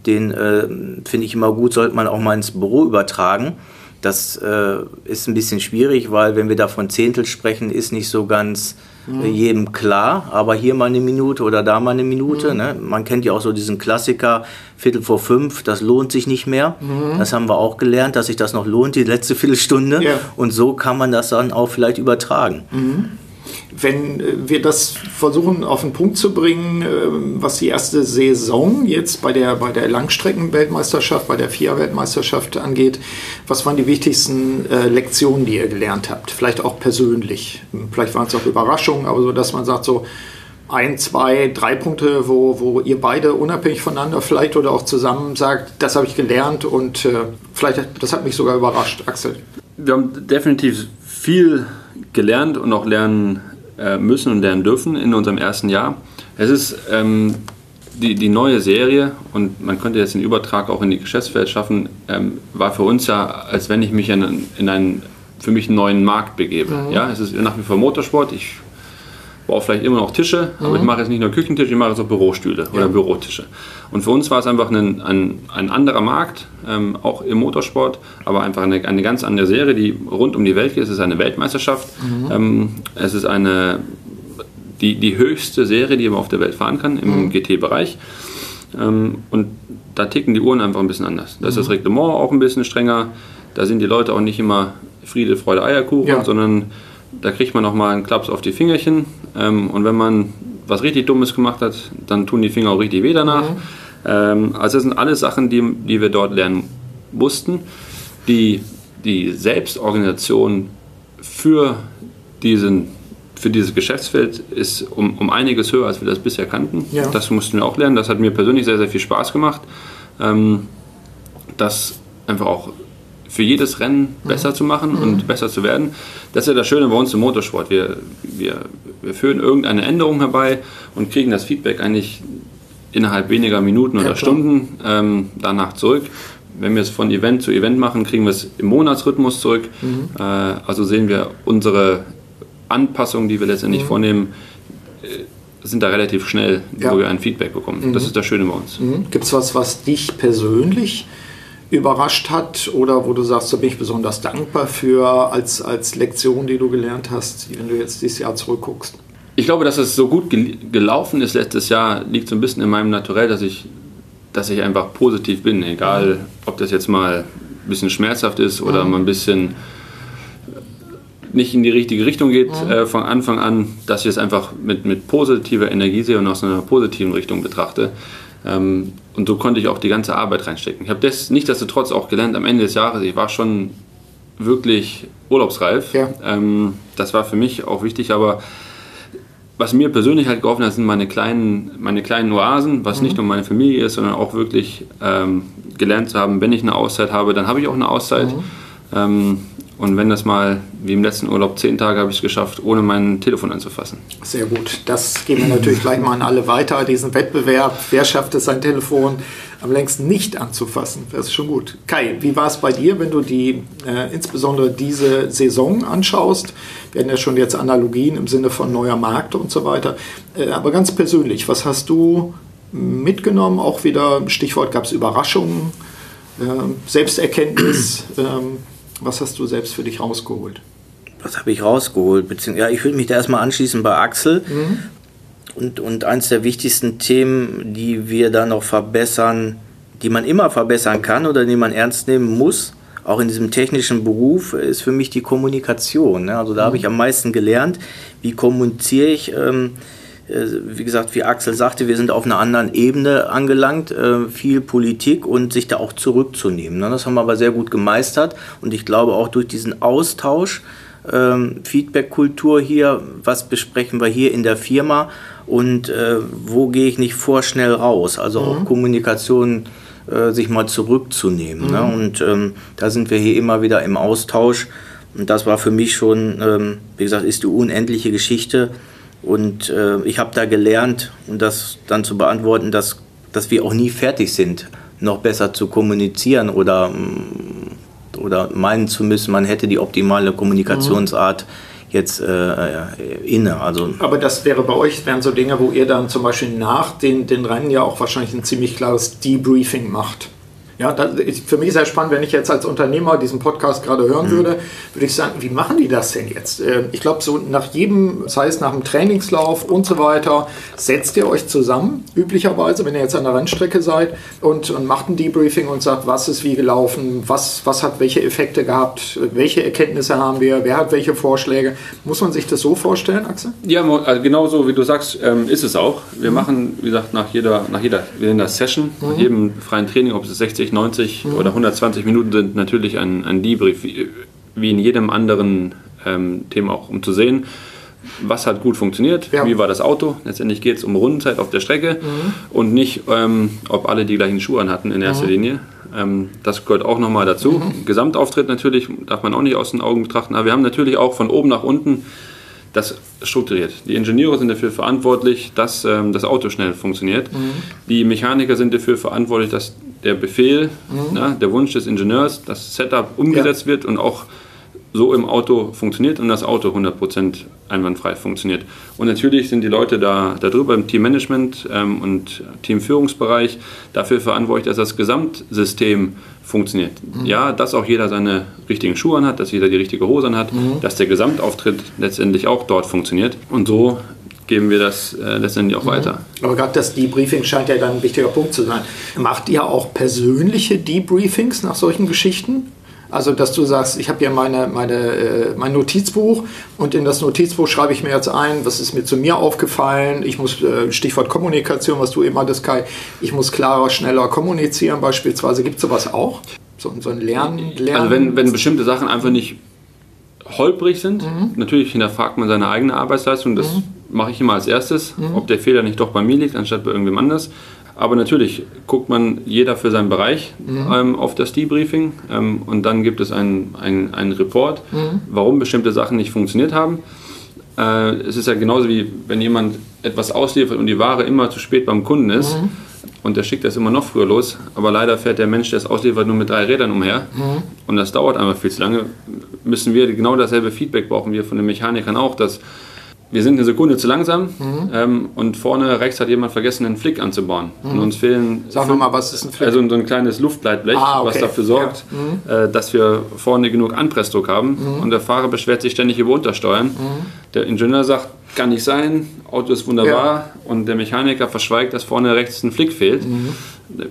den äh, finde ich immer gut, sollte man auch mal ins Büro übertragen. Das äh, ist ein bisschen schwierig, weil wenn wir da von Zehntel sprechen, ist nicht so ganz mhm. jedem klar. Aber hier mal eine Minute oder da mal eine Minute. Mhm. Ne? Man kennt ja auch so diesen Klassiker, Viertel vor fünf, das lohnt sich nicht mehr. Mhm. Das haben wir auch gelernt, dass sich das noch lohnt, die letzte Viertelstunde. Ja. Und so kann man das dann auch vielleicht übertragen. Wenn äh, wir das versuchen auf den Punkt zu bringen, äh, was die erste Saison jetzt bei der, bei der Langstrecken-Weltmeisterschaft, bei der FIA-Weltmeisterschaft angeht, was waren die wichtigsten äh, Lektionen, die ihr gelernt habt? Vielleicht auch persönlich. Vielleicht waren es auch Überraschungen, aber so, dass man sagt, so ein, zwei, drei Punkte, wo, wo ihr beide unabhängig voneinander vielleicht oder auch zusammen sagt, das habe ich gelernt und äh, vielleicht, das hat mich sogar überrascht, Axel. Wir haben definitiv viel gelernt und auch lernen müssen und lernen dürfen in unserem ersten Jahr. Es ist ähm, die, die neue Serie und man könnte jetzt den Übertrag auch in die Geschäftswelt schaffen, ähm, war für uns ja, als wenn ich mich in, in einen für mich neuen Markt begebe. Mhm. Ja, es ist nach wie vor Motorsport. Ich baue vielleicht immer noch Tische, mhm. aber ich mache jetzt nicht nur Küchentische, ich mache jetzt auch Bürostühle ja. oder Bürotische. Und für uns war es einfach ein, ein, ein anderer Markt, ähm, auch im Motorsport, aber einfach eine, eine ganz andere Serie, die rund um die Welt geht. Es ist eine Weltmeisterschaft. Mhm. Ähm, es ist eine, die, die höchste Serie, die man auf der Welt fahren kann im mhm. GT-Bereich. Ähm, und da ticken die Uhren einfach ein bisschen anders. Da ist das mhm. Reglement auch ein bisschen strenger. Da sind die Leute auch nicht immer Friede, Freude, Eierkuchen, ja. sondern da kriegt man nochmal einen Klaps auf die Fingerchen. Ähm, und wenn man was richtig Dummes gemacht hat, dann tun die Finger auch richtig weh danach. Mhm. Ähm, also das sind alles Sachen, die, die wir dort lernen mussten. Die, die Selbstorganisation für, diesen, für dieses Geschäftsfeld ist um, um einiges höher, als wir das bisher kannten. Ja. Das mussten wir auch lernen. Das hat mir persönlich sehr, sehr viel Spaß gemacht. Ähm, das einfach auch für jedes Rennen mhm. besser zu machen mhm. und besser zu werden. Das ist ja das Schöne bei uns im Motorsport. Wir, wir, wir führen irgendeine Änderung herbei und kriegen das Feedback eigentlich innerhalb weniger Minuten oder ja, Stunden ähm, danach zurück. Wenn wir es von Event zu Event machen, kriegen wir es im Monatsrhythmus zurück. Mhm. Äh, also sehen wir unsere Anpassungen, die wir letztendlich mhm. vornehmen, äh, sind da relativ schnell, ja. wo wir ein Feedback bekommen. Das ist das Schöne bei uns. Gibt es was, was dich persönlich überrascht hat oder wo du sagst, da bin ich besonders dankbar für als, als Lektion, die du gelernt hast, wenn du jetzt dieses Jahr zurückguckst? Ich glaube, dass es so gut gelaufen ist letztes Jahr, liegt so ein bisschen in meinem Naturell, dass ich, dass ich einfach positiv bin, egal ob das jetzt mal ein bisschen schmerzhaft ist oder mhm. mal ein bisschen nicht in die richtige Richtung geht mhm. äh, von Anfang an, dass ich es einfach mit, mit positiver Energie sehe und aus einer positiven Richtung betrachte. Ähm, und so konnte ich auch die ganze Arbeit reinstecken. Ich habe das nichtsdestotrotz auch gelernt am Ende des Jahres. Ich war schon wirklich urlaubsreif. Ja. Ähm, das war für mich auch wichtig, aber was mir persönlich halt geholfen hat, sind meine kleinen, meine kleinen Oasen, was mhm. nicht nur meine Familie ist, sondern auch wirklich ähm, gelernt zu haben, wenn ich eine Auszeit habe, dann habe ich auch eine Auszeit. Mhm. Ähm, und wenn das mal, wie im letzten Urlaub, zehn Tage habe ich es geschafft, ohne mein Telefon anzufassen. Sehr gut. Das geben wir natürlich gleich mal an alle weiter, diesen Wettbewerb. Wer schafft es, sein Telefon am längsten nicht anzufassen? Das ist schon gut. Kai, wie war es bei dir, wenn du die, äh, insbesondere diese Saison anschaust? Wir hatten ja schon jetzt Analogien im Sinne von neuer Markt und so weiter. Äh, aber ganz persönlich, was hast du mitgenommen? Auch wieder, Stichwort gab es Überraschungen, äh, Selbsterkenntnis. Was hast du selbst für dich rausgeholt? Was habe ich rausgeholt? Ja, ich würde mich da erstmal anschließen bei Axel. Mhm. Und, und eins der wichtigsten Themen, die wir da noch verbessern, die man immer verbessern kann oder die man ernst nehmen muss, auch in diesem technischen Beruf, ist für mich die Kommunikation. Ne? Also da mhm. habe ich am meisten gelernt, wie kommuniziere ich. Ähm, äh, wie gesagt, wie Axel sagte, wir sind auf einer anderen Ebene angelangt, äh, viel Politik und sich da auch zurückzunehmen. Ne? Das haben wir aber sehr gut gemeistert und ich glaube auch durch diesen Austausch, ähm, Feedback-Kultur hier, was besprechen wir hier in der Firma und äh, wo gehe ich nicht vorschnell raus, also auch mhm. Kommunikation sich mal zurückzunehmen. Ne? Mhm. Und ähm, da sind wir hier immer wieder im Austausch. Und das war für mich schon, ähm, wie gesagt, ist die unendliche Geschichte und äh, ich habe da gelernt, um das dann zu beantworten, dass, dass wir auch nie fertig sind, noch besser zu kommunizieren oder, mm, oder meinen zu müssen, man hätte die optimale Kommunikationsart. Mhm jetzt äh, inne. Also Aber das wäre bei euch, wären so Dinge, wo ihr dann zum Beispiel nach den, den Rennen ja auch wahrscheinlich ein ziemlich klares Debriefing macht. Ja, das, für mich sehr spannend, wenn ich jetzt als Unternehmer diesen Podcast gerade hören mhm. würde, würde ich sagen, wie machen die das denn jetzt? Ähm, ich glaube, so nach jedem, das heißt nach dem Trainingslauf und so weiter, setzt ihr euch zusammen, üblicherweise, wenn ihr jetzt an der Rennstrecke seid und, und macht ein Debriefing und sagt, was ist wie gelaufen, was, was hat welche Effekte gehabt, welche Erkenntnisse haben wir, wer hat welche Vorschläge. Muss man sich das so vorstellen, Axel? Ja, also genauso wie du sagst, ähm, ist es auch. Wir mhm. machen, wie gesagt, nach jeder, nach jeder, nennen das Session, mhm. nach jedem freien Training, ob es 60 80, 90 mhm. oder 120 Minuten sind natürlich ein, ein Debrief, wie, wie in jedem anderen ähm, Thema auch, um zu sehen, was hat gut funktioniert, ja. wie war das Auto. Letztendlich geht es um Rundenzeit auf der Strecke mhm. und nicht, ähm, ob alle die gleichen Schuhe anhatten in erster mhm. Linie. Ähm, das gehört auch nochmal dazu. Mhm. Gesamtauftritt natürlich darf man auch nicht aus den Augen betrachten, aber wir haben natürlich auch von oben nach unten das strukturiert. Die Ingenieure sind dafür verantwortlich, dass ähm, das Auto schnell funktioniert. Mhm. Die Mechaniker sind dafür verantwortlich, dass der Befehl, mhm. na, der Wunsch des Ingenieurs, das Setup umgesetzt ja. wird und auch so im Auto funktioniert und das Auto 100% einwandfrei funktioniert. Und natürlich sind die Leute da darüber im Teammanagement ähm, und Teamführungsbereich dafür verantwortlich, dass das Gesamtsystem funktioniert. Mhm. Ja, dass auch jeder seine richtigen Schuhe hat, dass jeder die richtige Hose hat, mhm. dass der Gesamtauftritt letztendlich auch dort funktioniert. Und so geben wir das äh, letztendlich auch mhm. weiter. Aber gerade das Debriefing scheint ja dann ein wichtiger Punkt zu sein. Macht ihr auch persönliche Debriefings nach solchen Geschichten? Also, dass du sagst, ich habe hier meine, meine, äh, mein Notizbuch und in das Notizbuch schreibe ich mir jetzt ein, was ist mir zu mir aufgefallen. Ich muss, äh, Stichwort Kommunikation, was du immer das Kai, ich muss klarer, schneller kommunizieren beispielsweise. Gibt es sowas auch? So, so ein Lernen, Lernen? Also, wenn, wenn bestimmte Sachen einfach nicht holprig sind, mhm. natürlich hinterfragt man seine eigene Arbeitsleistung. Das mhm. mache ich immer als erstes, mhm. ob der Fehler nicht doch bei mir liegt, anstatt bei irgendwem anders. Aber natürlich guckt man jeder für seinen Bereich mhm. ähm, auf das Debriefing ähm, und dann gibt es einen, einen, Report, mhm. warum bestimmte Sachen nicht funktioniert haben. Äh, es ist ja genauso wie wenn jemand etwas ausliefert und die Ware immer zu spät beim Kunden ist mhm. und der schickt das immer noch früher los, aber leider fährt der Mensch, der es ausliefert, nur mit drei Rädern umher mhm. und das dauert einfach viel zu lange, müssen wir genau dasselbe Feedback brauchen wir von den Mechanikern auch, dass wir sind eine Sekunde zu langsam mhm. ähm, und vorne rechts hat jemand vergessen, einen Flick anzubauen. Mhm. Und uns fehlen. Sag mal, was ist ein Flick? Also so ein kleines Luftleitblech, ah, okay. was dafür sorgt, ja. mhm. äh, dass wir vorne genug Anpressdruck haben. Mhm. Und der Fahrer beschwert sich ständig über Untersteuern. Mhm. Der Ingenieur sagt, kann nicht sein, Auto ist wunderbar. Ja. Und der Mechaniker verschweigt, dass vorne rechts ein Flick fehlt. Mhm.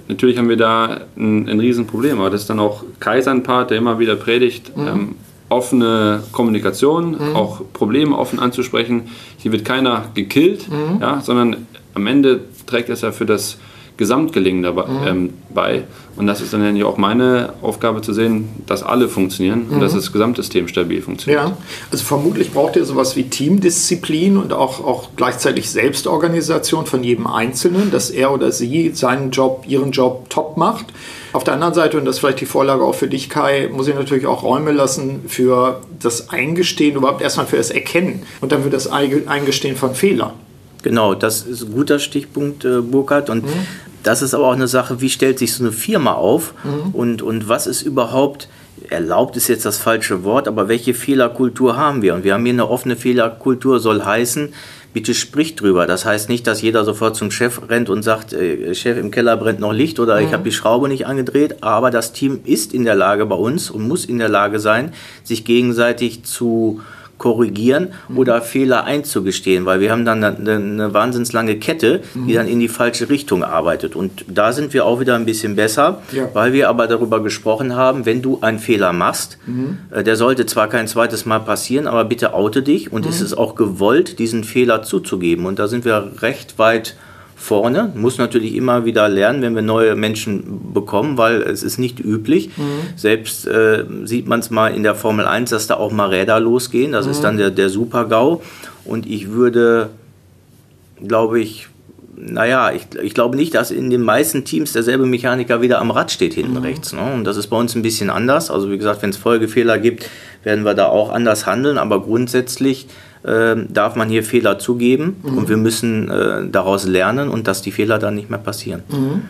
Natürlich haben wir da ein, ein Riesenproblem, aber das ist dann auch Kaiser Part, der immer wieder predigt. Ähm, offene Kommunikation, mhm. auch Probleme offen anzusprechen. Hier wird keiner gekillt, mhm. ja, sondern am Ende trägt es ja für das Gesamtgelingen dabei, mhm. ähm, bei. Und das ist dann ja auch meine Aufgabe zu sehen, dass alle funktionieren und dass mhm. das Gesamtsystem stabil funktioniert. Ja, also vermutlich braucht ihr sowas wie Teamdisziplin und auch, auch gleichzeitig Selbstorganisation von jedem Einzelnen, dass er oder sie seinen Job, ihren Job top macht. Auf der anderen Seite, und das ist vielleicht die Vorlage auch für dich, Kai, muss ich natürlich auch Räume lassen für das Eingestehen, überhaupt erstmal für das Erkennen und dann für das Eingestehen von Fehlern. Genau, das ist ein guter Stichpunkt, äh, Burkhard. Und mhm. das ist aber auch eine Sache, wie stellt sich so eine Firma auf mhm. und, und was ist überhaupt, erlaubt ist jetzt das falsche Wort, aber welche Fehlerkultur haben wir? Und wir haben hier eine offene Fehlerkultur, soll heißen, bitte sprich drüber. Das heißt nicht, dass jeder sofort zum Chef rennt und sagt, äh, Chef, im Keller brennt noch Licht oder mhm. ich habe die Schraube nicht angedreht. Aber das Team ist in der Lage bei uns und muss in der Lage sein, sich gegenseitig zu korrigieren mhm. oder Fehler einzugestehen, weil wir haben dann eine, eine wahnsinnslange Kette, die mhm. dann in die falsche Richtung arbeitet. Und da sind wir auch wieder ein bisschen besser, ja. weil wir aber darüber gesprochen haben, wenn du einen Fehler machst, mhm. äh, der sollte zwar kein zweites Mal passieren, aber bitte oute dich und mhm. ist es auch gewollt, diesen Fehler zuzugeben. Und da sind wir recht weit vorne. Muss natürlich immer wieder lernen, wenn wir neue Menschen bekommen, weil es ist nicht üblich. Mhm. Selbst äh, sieht man es mal in der Formel 1, dass da auch mal Räder losgehen. Das mhm. ist dann der, der Super-GAU. Und ich würde, glaube ich, naja, ich, ich glaube nicht, dass in den meisten Teams derselbe Mechaniker wieder am Rad steht hinten mhm. rechts. Ne? Und das ist bei uns ein bisschen anders. Also wie gesagt, wenn es Folgefehler gibt, werden wir da auch anders handeln. Aber grundsätzlich äh, darf man hier Fehler zugeben mhm. und wir müssen äh, daraus lernen und dass die Fehler dann nicht mehr passieren. Mhm.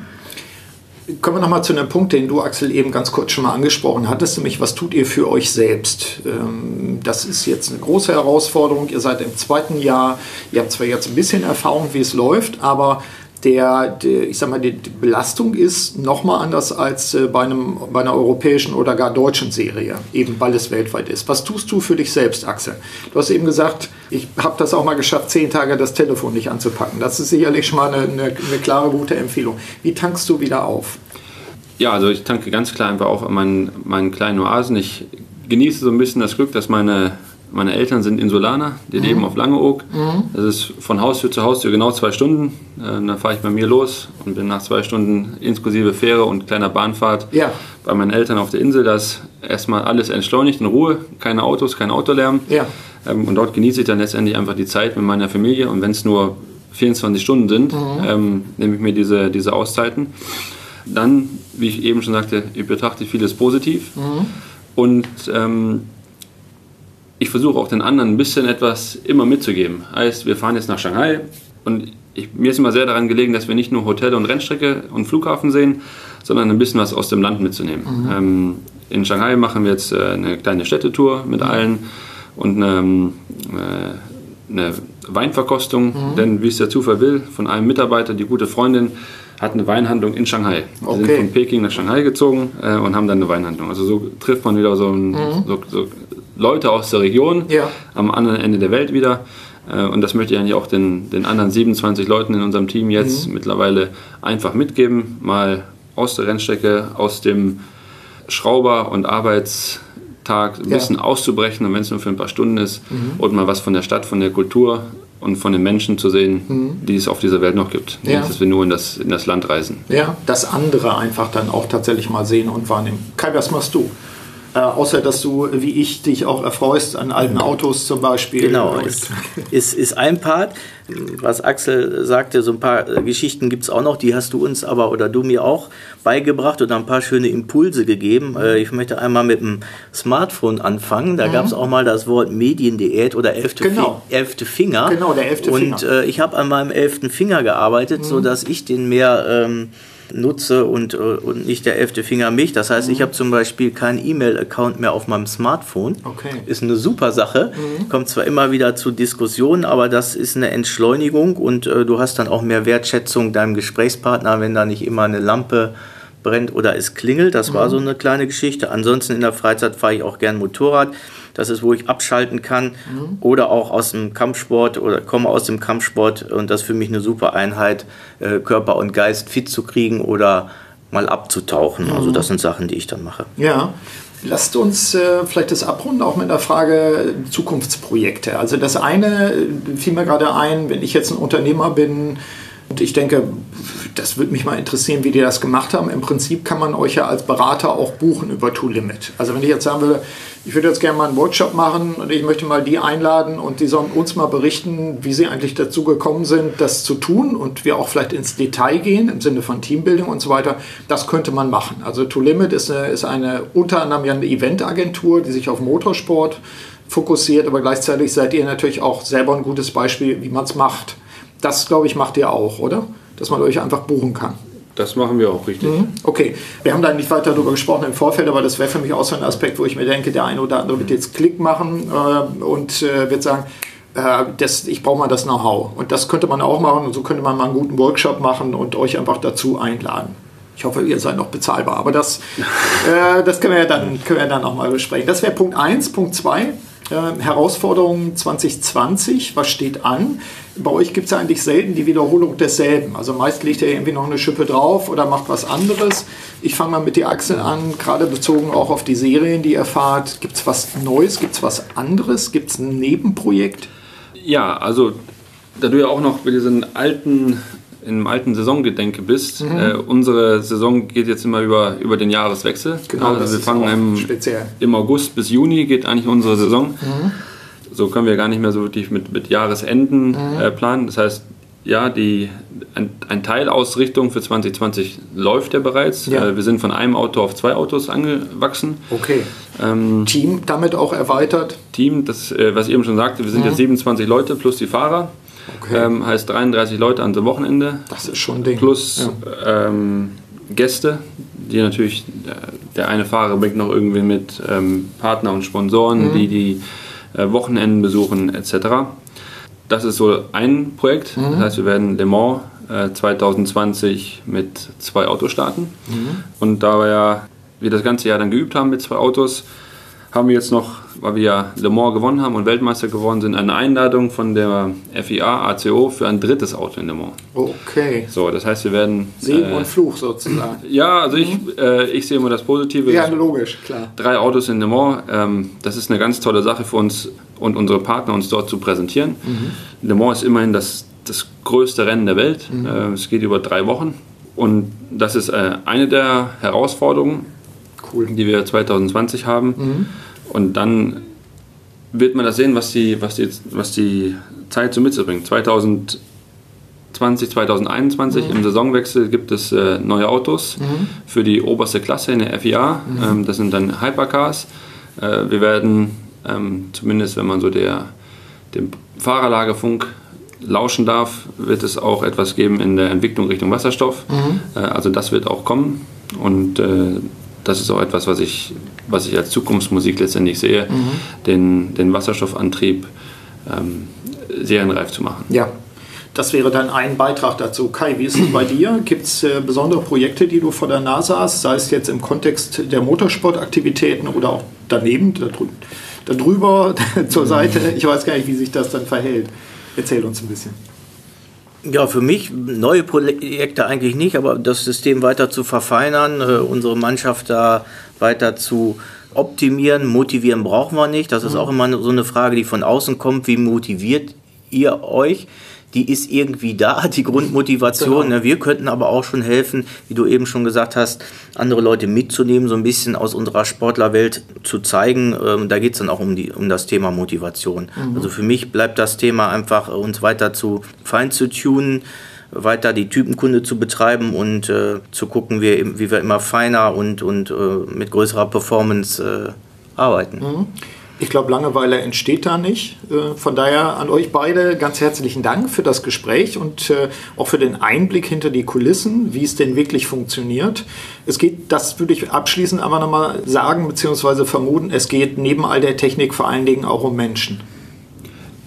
Kommen wir nochmal zu einem Punkt, den du, Axel, eben ganz kurz schon mal angesprochen hattest, nämlich was tut ihr für euch selbst? Ähm, das ist jetzt eine große Herausforderung. Ihr seid im zweiten Jahr, ihr habt zwar jetzt ein bisschen Erfahrung, wie es läuft, aber der, der, ich sag mal, die, die Belastung ist nochmal anders als äh, bei, einem, bei einer europäischen oder gar deutschen Serie, eben weil es weltweit ist. Was tust du für dich selbst, Axel? Du hast eben gesagt, ich habe das auch mal geschafft, zehn Tage das Telefon nicht anzupacken. Das ist sicherlich schon mal eine, eine, eine klare, gute Empfehlung. Wie tankst du wieder auf? Ja, also ich tanke ganz klar einfach auf an meinen, meinen kleinen Oasen. Ich genieße so ein bisschen das Glück, dass meine meine Eltern sind Insulaner, die mhm. leben auf Langeoog. Mhm. Das ist von Haustür zu Haustür genau zwei Stunden. Äh, dann fahre ich bei mir los und bin nach zwei Stunden inklusive Fähre und kleiner Bahnfahrt ja. bei meinen Eltern auf der Insel. Da ist erstmal alles entschleunigt in Ruhe, keine Autos, kein Autolärm. Ja. Ähm, und dort genieße ich dann letztendlich einfach die Zeit mit meiner Familie. Und wenn es nur 24 Stunden sind, mhm. ähm, nehme ich mir diese, diese Auszeiten. Dann, wie ich eben schon sagte, ich betrachte vieles positiv. Mhm. Und ähm, ich versuche auch den anderen ein bisschen etwas immer mitzugeben. Heißt, wir fahren jetzt nach Shanghai und ich, mir ist immer sehr daran gelegen, dass wir nicht nur Hotel und Rennstrecke und Flughafen sehen, sondern ein bisschen was aus dem Land mitzunehmen. Mhm. Ähm, in Shanghai machen wir jetzt äh, eine kleine Städtetour mit mhm. allen und eine, äh, eine Weinverkostung, mhm. denn wie es der Zufall will, von einem Mitarbeiter, die gute Freundin, hat eine Weinhandlung in Shanghai. Okay. sind von Peking nach Shanghai gezogen äh, und haben dann eine Weinhandlung. Also so trifft man wieder so, ein, mhm. so, so Leute aus der Region ja. am anderen Ende der Welt wieder. Äh, und das möchte ich eigentlich auch den, den anderen 27 Leuten in unserem Team jetzt mhm. mittlerweile einfach mitgeben. Mal aus der Rennstrecke, aus dem Schrauber- und Arbeitstag ein ja. bisschen auszubrechen, und wenn es nur für ein paar Stunden ist, mhm. und mal was von der Stadt, von der Kultur und von den Menschen zu sehen, mhm. die es auf dieser Welt noch gibt. Ja. Nicht, dass wir nur in das, in das Land reisen. Ja, das andere einfach dann auch tatsächlich mal sehen und wahrnehmen. Kai, was machst du? Äh, außer dass du, wie ich, dich auch erfreust an alten Autos zum Beispiel. Genau, ist, ist, ist ein Part. Was Axel sagte, so ein paar Geschichten gibt es auch noch, die hast du uns aber oder du mir auch beigebracht oder ein paar schöne Impulse gegeben. Äh, ich möchte einmal mit dem Smartphone anfangen. Da mhm. gab es auch mal das Wort Mediendiät oder elfte, genau. Fi elfte Finger. Genau, der elfte Finger. Und äh, ich habe an meinem elften Finger gearbeitet, mhm. sodass ich den mehr... Ähm, nutze und, äh, und nicht der elfte Finger mich. Das heißt, mhm. ich habe zum Beispiel keinen E-Mail-Account mehr auf meinem Smartphone. Okay. Ist eine super Sache. Mhm. Kommt zwar immer wieder zu Diskussionen, aber das ist eine Entschleunigung und äh, du hast dann auch mehr Wertschätzung deinem Gesprächspartner, wenn da nicht immer eine Lampe brennt oder es klingelt. Das mhm. war so eine kleine Geschichte. Ansonsten in der Freizeit fahre ich auch gern Motorrad. Das ist, wo ich abschalten kann. Mhm. Oder auch aus dem Kampfsport oder komme aus dem Kampfsport und das ist für mich eine super Einheit, äh, Körper und Geist fit zu kriegen oder mal abzutauchen. Also mhm. Also das sind Sachen, die ich dann mache. Ja. Lasst uns äh, vielleicht das abrunden, auch mit der Frage Zukunftsprojekte. Also das eine äh, fiel mir gerade ein, wenn ich jetzt ein Unternehmer bin, und ich denke, das würde mich mal interessieren, wie die das gemacht haben. Im Prinzip kann man euch ja als Berater auch buchen über Limit. Also wenn ich jetzt sagen würde, ich würde jetzt gerne mal einen Workshop machen und ich möchte mal die einladen und die sollen uns mal berichten, wie sie eigentlich dazu gekommen sind, das zu tun und wir auch vielleicht ins Detail gehen im Sinne von Teambuilding und so weiter. Das könnte man machen. Also To Limit ist eine, ist eine unter anderem ja eine Eventagentur, die sich auf Motorsport fokussiert, aber gleichzeitig seid ihr natürlich auch selber ein gutes Beispiel, wie man es macht. Das, glaube ich, macht ihr auch, oder? Dass man euch einfach buchen kann. Das machen wir auch richtig. Mhm. Okay, wir haben da nicht weiter darüber gesprochen im Vorfeld, aber das wäre für mich auch so ein Aspekt, wo ich mir denke, der eine oder andere wird jetzt Klick machen äh, und äh, wird sagen, äh, das, ich brauche mal das Know-how. Und das könnte man auch machen und so könnte man mal einen guten Workshop machen und euch einfach dazu einladen. Ich hoffe, ihr seid noch bezahlbar, aber das, [laughs] äh, das können wir ja dann, können wir dann nochmal besprechen. Das wäre Punkt 1. Punkt 2 äh, Herausforderungen 2020, was steht an? Bei euch gibt es ja eigentlich selten die Wiederholung desselben. Also meist legt ihr irgendwie noch eine Schippe drauf oder macht was anderes. Ich fange mal mit der Achsel an, gerade bezogen auch auf die Serien, die ihr fahrt. Gibt es was Neues? Gibt es was anderes? Gibt es ein Nebenprojekt? Ja, also da du ja auch noch mit diesen alten im alten Saisongedenke bist. Mhm. Äh, unsere Saison geht jetzt immer über, über den Jahreswechsel. Genau, also wir fangen im, im, August bis Juni geht eigentlich unsere Saison. Mhm. So können wir gar nicht mehr so wirklich mit, mit Jahresenden mhm. äh, planen. Das heißt, ja, die, ein, ein Teilausrichtung für 2020 läuft ja bereits. Ja. Äh, wir sind von einem Auto auf zwei Autos angewachsen. Okay. Ähm, Team damit auch erweitert? Team, das, äh, was ich eben schon sagte, wir sind mhm. jetzt 27 Leute plus die Fahrer. Okay. Ähm, heißt 33 Leute an dem Wochenende. Das ist schon ein Ding. Plus ja. ähm, Gäste, die natürlich, äh, der eine Fahrer bringt noch irgendwie mit ähm, Partner und Sponsoren, mhm. die die äh, Wochenenden besuchen etc. Das ist so ein Projekt. Mhm. Das heißt, wir werden Le Mans äh, 2020 mit zwei Autos starten. Mhm. Und da wir ja wir das ganze Jahr dann geübt haben mit zwei Autos, haben wir jetzt noch, weil wir ja Le Mans gewonnen haben und Weltmeister geworden sind, eine Einladung von der FIA ACO für ein drittes Auto in Le Mans. Okay. So, das heißt, wir werden. Segen äh, und Fluch sozusagen. Ja, also ich, mhm. äh, ich sehe immer das Positive. Ja, logisch, klar. Drei Autos in Le Mans, ähm, das ist eine ganz tolle Sache für uns und unsere Partner, uns dort zu präsentieren. Mhm. Le Mans ist immerhin das, das größte Rennen der Welt. Mhm. Äh, es geht über drei Wochen. Und das ist äh, eine der Herausforderungen cool. die wir 2020 haben. Mhm. Und dann wird man das sehen, was die, was die, was die Zeit so mit sich bringt. 2020, 2021 mhm. im Saisonwechsel gibt es äh, neue Autos mhm. für die oberste Klasse in der FIA. Mhm. Ähm, das sind dann Hypercars. Äh, wir werden, ähm, zumindest wenn man so der, dem Fahrerlagerfunk lauschen darf, wird es auch etwas geben in der Entwicklung Richtung Wasserstoff. Mhm. Äh, also das wird auch kommen. Und äh, das ist auch etwas, was ich, was ich als Zukunftsmusik letztendlich sehe, mhm. den, den Wasserstoffantrieb ähm, serienreif zu machen. Ja, das wäre dann ein Beitrag dazu. Kai, wie ist es bei dir? Gibt es äh, besondere Projekte, die du vor der Nase hast, sei es jetzt im Kontext der Motorsportaktivitäten oder auch daneben, darüber, [laughs] zur Seite? Ich weiß gar nicht, wie sich das dann verhält. Erzähl uns ein bisschen. Ja, für mich neue Projekte eigentlich nicht, aber das System weiter zu verfeinern, äh, unsere Mannschaft da weiter zu optimieren, motivieren brauchen wir nicht. Das ist mhm. auch immer so eine Frage, die von außen kommt. Wie motiviert ihr euch? Die ist irgendwie da, [laughs] die Grundmotivation. Genau. Ne? Wir könnten aber auch schon helfen, wie du eben schon gesagt hast, andere Leute mitzunehmen, so ein bisschen aus unserer Sportlerwelt zu zeigen. Ähm, da geht es dann auch um, die, um das Thema Motivation. Mhm. Also für mich bleibt das Thema einfach, uns weiter zu fein zu tunen weiter die Typenkunde zu betreiben und äh, zu gucken, wie, wie wir immer feiner und, und äh, mit größerer Performance äh, arbeiten. Mhm. Ich glaube, Langeweile entsteht da nicht. Äh, von daher an euch beide ganz herzlichen Dank für das Gespräch und äh, auch für den Einblick hinter die Kulissen, wie es denn wirklich funktioniert. Es geht, das würde ich abschließend aber nochmal sagen bzw. vermuten, es geht neben all der Technik vor allen Dingen auch um Menschen.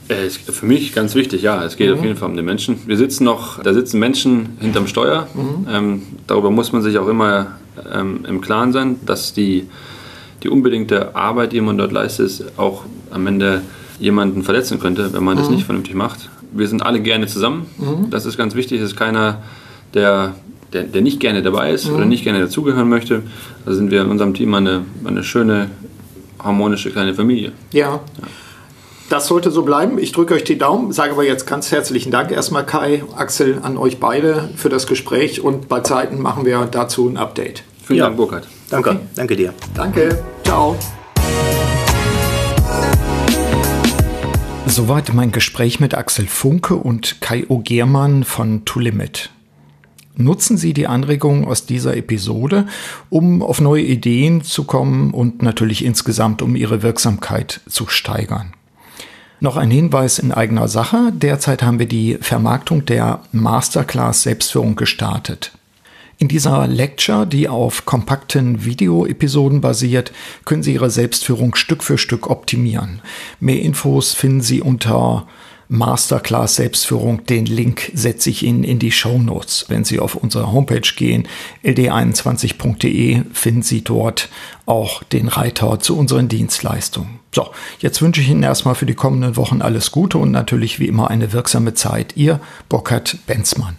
Äh, für mich ganz wichtig, ja, es geht mhm. auf jeden Fall um den Menschen. Wir sitzen noch, da sitzen Menschen hinterm Steuer. Mhm. Ähm, darüber muss man sich auch immer ähm, im Klaren sein, dass die die unbedingte Arbeit, die man dort leistet, auch am Ende jemanden verletzen könnte, wenn man mhm. das nicht vernünftig macht. Wir sind alle gerne zusammen. Mhm. Das ist ganz wichtig. Es ist keiner, der, der, der nicht gerne dabei ist mhm. oder nicht gerne dazugehören möchte. Da sind wir in unserem Team eine, eine schöne, harmonische kleine Familie. ja. ja. Das sollte so bleiben. Ich drücke euch die Daumen, sage aber jetzt ganz herzlichen Dank erstmal Kai, Axel, an euch beide für das Gespräch und bei Zeiten machen wir dazu ein Update. Vielen ja. Dank, Burkhard. Danke, okay. danke dir. Danke, ciao. Soweit mein Gespräch mit Axel Funke und Kai O. Germann von To Limit. Nutzen Sie die Anregungen aus dieser Episode, um auf neue Ideen zu kommen und natürlich insgesamt um Ihre Wirksamkeit zu steigern. Noch ein Hinweis in eigener Sache. Derzeit haben wir die Vermarktung der Masterclass Selbstführung gestartet. In dieser Lecture, die auf kompakten Video-Episoden basiert, können Sie Ihre Selbstführung Stück für Stück optimieren. Mehr Infos finden Sie unter Masterclass Selbstführung. Den Link setze ich Ihnen in die Show Notes. Wenn Sie auf unsere Homepage gehen, ld21.de, finden Sie dort auch den Reiter zu unseren Dienstleistungen. So, jetzt wünsche ich Ihnen erstmal für die kommenden Wochen alles Gute und natürlich wie immer eine wirksame Zeit. Ihr Burkhard Benzmann.